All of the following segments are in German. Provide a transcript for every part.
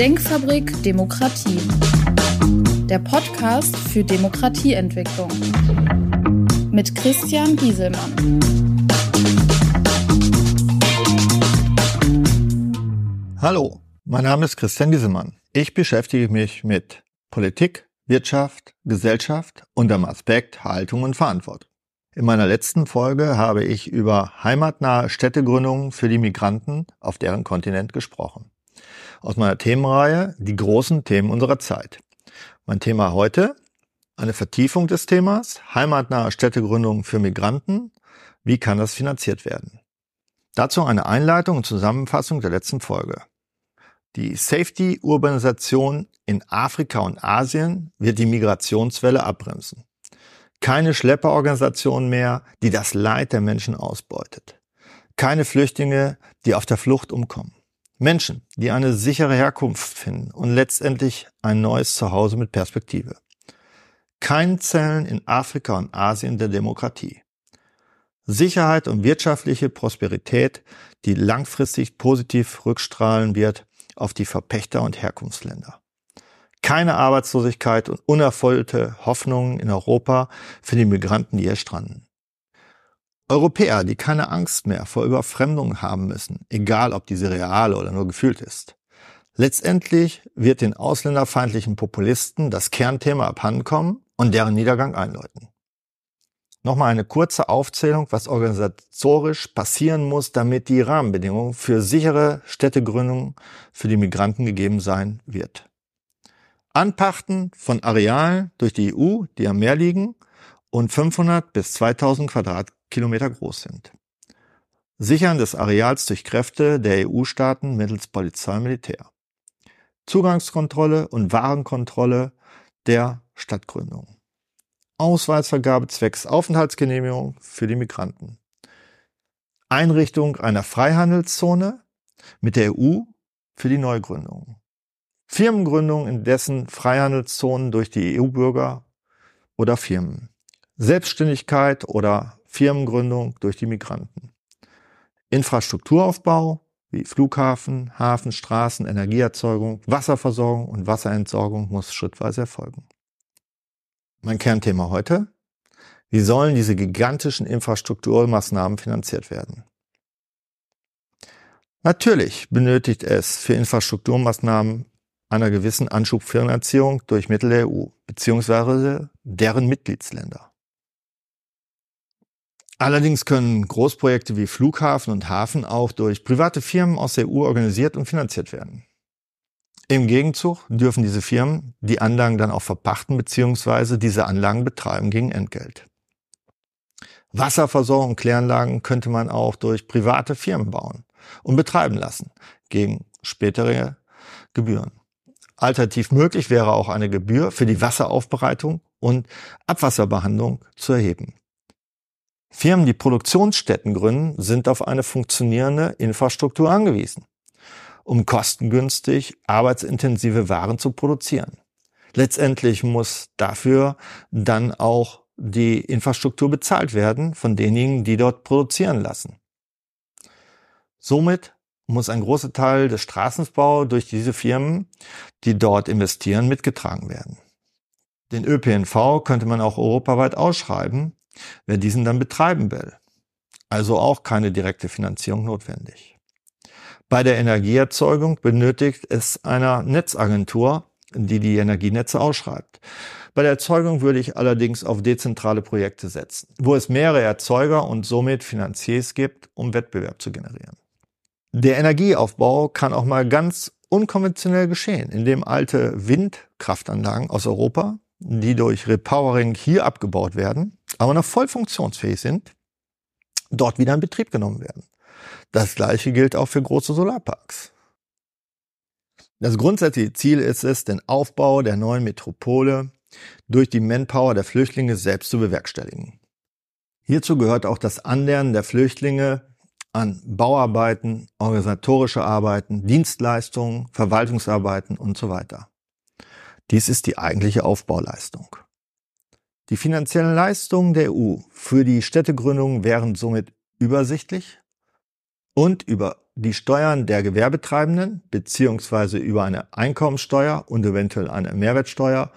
Denkfabrik Demokratie. Der Podcast für Demokratieentwicklung. Mit Christian Gieselmann. Hallo, mein Name ist Christian Gieselmann. Ich beschäftige mich mit Politik, Wirtschaft, Gesellschaft unter dem Aspekt Haltung und Verantwortung. In meiner letzten Folge habe ich über heimatnahe Städtegründungen für die Migranten auf deren Kontinent gesprochen. Aus meiner Themenreihe Die großen Themen unserer Zeit. Mein Thema heute eine Vertiefung des Themas heimatnahe Städtegründungen für Migranten. Wie kann das finanziert werden? Dazu eine Einleitung und Zusammenfassung der letzten Folge. Die Safety-Urbanisation in Afrika und Asien wird die Migrationswelle abbremsen. Keine Schlepperorganisation mehr, die das Leid der Menschen ausbeutet. Keine Flüchtlinge, die auf der Flucht umkommen. Menschen, die eine sichere Herkunft finden und letztendlich ein neues Zuhause mit Perspektive. Kein Zellen in Afrika und Asien der Demokratie. Sicherheit und wirtschaftliche Prosperität, die langfristig positiv rückstrahlen wird auf die Verpächter und Herkunftsländer keine Arbeitslosigkeit und unerfüllte Hoffnungen in Europa für die Migranten, die hier stranden. Europäer, die keine Angst mehr vor Überfremdung haben müssen, egal ob diese real oder nur gefühlt ist. Letztendlich wird den ausländerfeindlichen Populisten das Kernthema abhandenkommen und deren Niedergang einläuten. Nochmal eine kurze Aufzählung, was organisatorisch passieren muss, damit die Rahmenbedingungen für sichere Städtegründungen für die Migranten gegeben sein wird. Anpachten von Arealen durch die EU, die am Meer liegen und 500 bis 2000 Quadratkilometer groß sind. Sichern des Areals durch Kräfte der EU-Staaten mittels Polizei und Militär. Zugangskontrolle und Warenkontrolle der Stadtgründung. Ausweisvergabe zwecks Aufenthaltsgenehmigung für die Migranten. Einrichtung einer Freihandelszone mit der EU für die Neugründung. Firmengründung in dessen Freihandelszonen durch die EU-Bürger oder Firmen. Selbstständigkeit oder Firmengründung durch die Migranten. Infrastrukturaufbau wie Flughafen, Hafen, Straßen, Energieerzeugung, Wasserversorgung und Wasserentsorgung muss schrittweise erfolgen. Mein Kernthema heute. Wie sollen diese gigantischen Infrastrukturmaßnahmen finanziert werden? Natürlich benötigt es für Infrastrukturmaßnahmen einer gewissen Anschubfinanzierung durch Mittel der EU bzw. deren Mitgliedsländer. Allerdings können Großprojekte wie Flughafen und Hafen auch durch private Firmen aus der EU organisiert und finanziert werden. Im Gegenzug dürfen diese Firmen die Anlagen dann auch verpachten bzw. diese Anlagen betreiben gegen Entgelt. Wasserversorgung und Kläranlagen könnte man auch durch private Firmen bauen und betreiben lassen gegen spätere Gebühren. Alternativ möglich wäre auch eine Gebühr für die Wasseraufbereitung und Abwasserbehandlung zu erheben. Firmen, die Produktionsstätten gründen, sind auf eine funktionierende Infrastruktur angewiesen, um kostengünstig arbeitsintensive Waren zu produzieren. Letztendlich muss dafür dann auch die Infrastruktur bezahlt werden von denjenigen, die dort produzieren lassen. Somit muss ein großer Teil des Straßenbau durch diese Firmen, die dort investieren, mitgetragen werden. Den ÖPNV könnte man auch europaweit ausschreiben, wer diesen dann betreiben will. Also auch keine direkte Finanzierung notwendig. Bei der Energieerzeugung benötigt es einer Netzagentur, die die Energienetze ausschreibt. Bei der Erzeugung würde ich allerdings auf dezentrale Projekte setzen, wo es mehrere Erzeuger und somit Finanziers gibt, um Wettbewerb zu generieren. Der Energieaufbau kann auch mal ganz unkonventionell geschehen, indem alte Windkraftanlagen aus Europa, die durch Repowering hier abgebaut werden, aber noch voll funktionsfähig sind, dort wieder in Betrieb genommen werden. Das gleiche gilt auch für große Solarparks. Das grundsätzliche Ziel ist es, den Aufbau der neuen Metropole durch die Manpower der Flüchtlinge selbst zu bewerkstelligen. Hierzu gehört auch das Annähern der Flüchtlinge an Bauarbeiten, organisatorische Arbeiten, Dienstleistungen, Verwaltungsarbeiten und so weiter. Dies ist die eigentliche Aufbauleistung. Die finanziellen Leistungen der EU für die Städtegründung wären somit übersichtlich und über die Steuern der Gewerbetreibenden beziehungsweise über eine Einkommensteuer und eventuell eine Mehrwertsteuer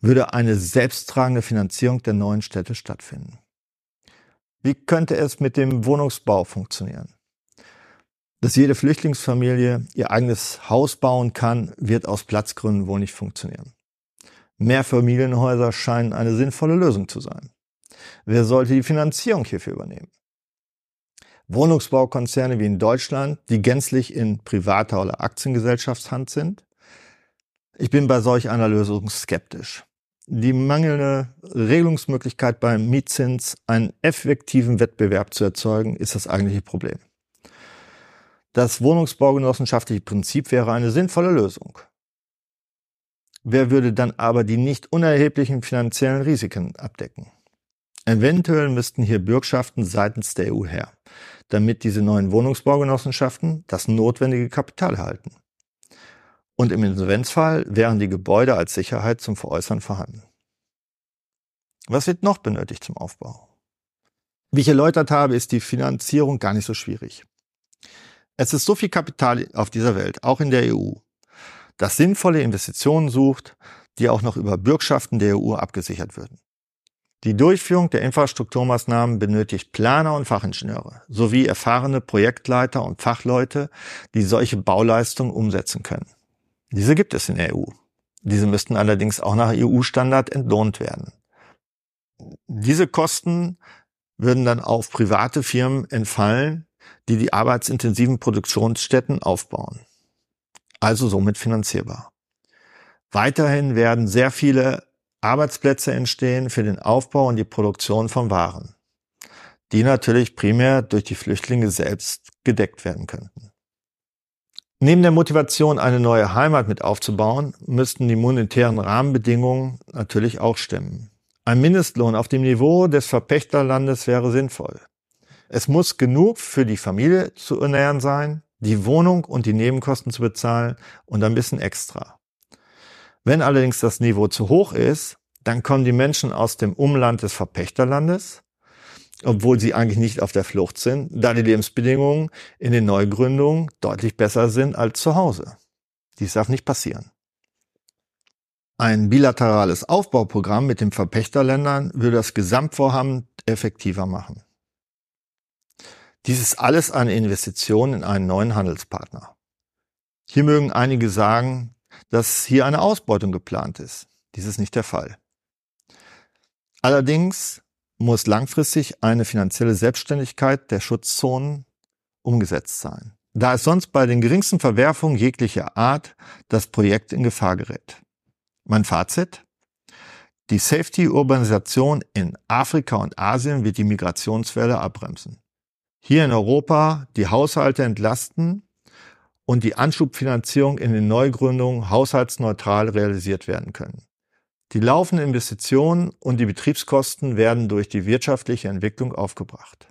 würde eine selbsttragende Finanzierung der neuen Städte stattfinden. Wie könnte es mit dem Wohnungsbau funktionieren? Dass jede Flüchtlingsfamilie ihr eigenes Haus bauen kann, wird aus Platzgründen wohl nicht funktionieren. Mehrfamilienhäuser scheinen eine sinnvolle Lösung zu sein. Wer sollte die Finanzierung hierfür übernehmen? Wohnungsbaukonzerne wie in Deutschland, die gänzlich in privater oder Aktiengesellschaftshand sind? Ich bin bei solch einer Lösung skeptisch. Die mangelnde Regelungsmöglichkeit beim Mietzins, einen effektiven Wettbewerb zu erzeugen, ist das eigentliche Problem. Das wohnungsbaugenossenschaftliche Prinzip wäre eine sinnvolle Lösung. Wer würde dann aber die nicht unerheblichen finanziellen Risiken abdecken? Eventuell müssten hier Bürgschaften seitens der EU her damit diese neuen Wohnungsbaugenossenschaften das notwendige Kapital erhalten. Und im Insolvenzfall wären die Gebäude als Sicherheit zum Veräußern vorhanden. Was wird noch benötigt zum Aufbau? Wie ich erläutert habe, ist die Finanzierung gar nicht so schwierig. Es ist so viel Kapital auf dieser Welt, auch in der EU, das sinnvolle Investitionen sucht, die auch noch über Bürgschaften der EU abgesichert würden. Die Durchführung der Infrastrukturmaßnahmen benötigt Planer und Fachingenieure sowie erfahrene Projektleiter und Fachleute, die solche Bauleistungen umsetzen können. Diese gibt es in der EU. Diese müssten allerdings auch nach EU-Standard entlohnt werden. Diese Kosten würden dann auf private Firmen entfallen, die die arbeitsintensiven Produktionsstätten aufbauen. Also somit finanzierbar. Weiterhin werden sehr viele Arbeitsplätze entstehen für den Aufbau und die Produktion von Waren, die natürlich primär durch die Flüchtlinge selbst gedeckt werden könnten. Neben der Motivation, eine neue Heimat mit aufzubauen, müssten die monetären Rahmenbedingungen natürlich auch stimmen. Ein Mindestlohn auf dem Niveau des Verpächterlandes wäre sinnvoll. Es muss genug für die Familie zu ernähren sein, die Wohnung und die Nebenkosten zu bezahlen und ein bisschen extra. Wenn allerdings das Niveau zu hoch ist, dann kommen die Menschen aus dem Umland des Verpächterlandes, obwohl sie eigentlich nicht auf der Flucht sind, da die Lebensbedingungen in den Neugründungen deutlich besser sind als zu Hause. Dies darf nicht passieren. Ein bilaterales Aufbauprogramm mit den Verpächterländern würde das Gesamtvorhaben effektiver machen. Dies ist alles eine Investition in einen neuen Handelspartner. Hier mögen einige sagen, dass hier eine Ausbeutung geplant ist. Dies ist nicht der Fall. Allerdings muss langfristig eine finanzielle Selbstständigkeit der Schutzzonen umgesetzt sein, da es sonst bei den geringsten Verwerfungen jeglicher Art das Projekt in Gefahr gerät. Mein Fazit? Die Safety-Urbanisation in Afrika und Asien wird die Migrationswelle abbremsen. Hier in Europa die Haushalte entlasten und die Anschubfinanzierung in den Neugründungen haushaltsneutral realisiert werden können. Die laufenden Investitionen und die Betriebskosten werden durch die wirtschaftliche Entwicklung aufgebracht.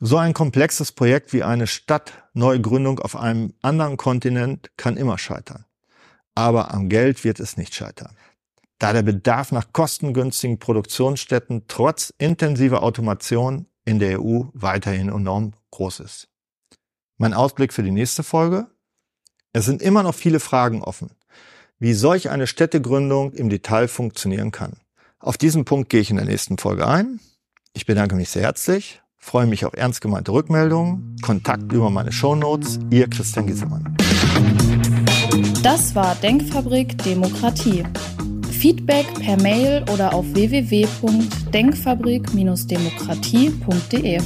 So ein komplexes Projekt wie eine Stadtneugründung auf einem anderen Kontinent kann immer scheitern. Aber am Geld wird es nicht scheitern. Da der Bedarf nach kostengünstigen Produktionsstätten trotz intensiver Automation in der EU weiterhin enorm groß ist. Mein Ausblick für die nächste Folge. Es sind immer noch viele Fragen offen, wie solch eine Städtegründung im Detail funktionieren kann. Auf diesen Punkt gehe ich in der nächsten Folge ein. Ich bedanke mich sehr herzlich, freue mich auf ernst gemeinte Rückmeldungen, Kontakt über meine Shownotes, Ihr Christian Giesemann. Das war Denkfabrik Demokratie. Feedback per Mail oder auf www.denkfabrik-demokratie.de.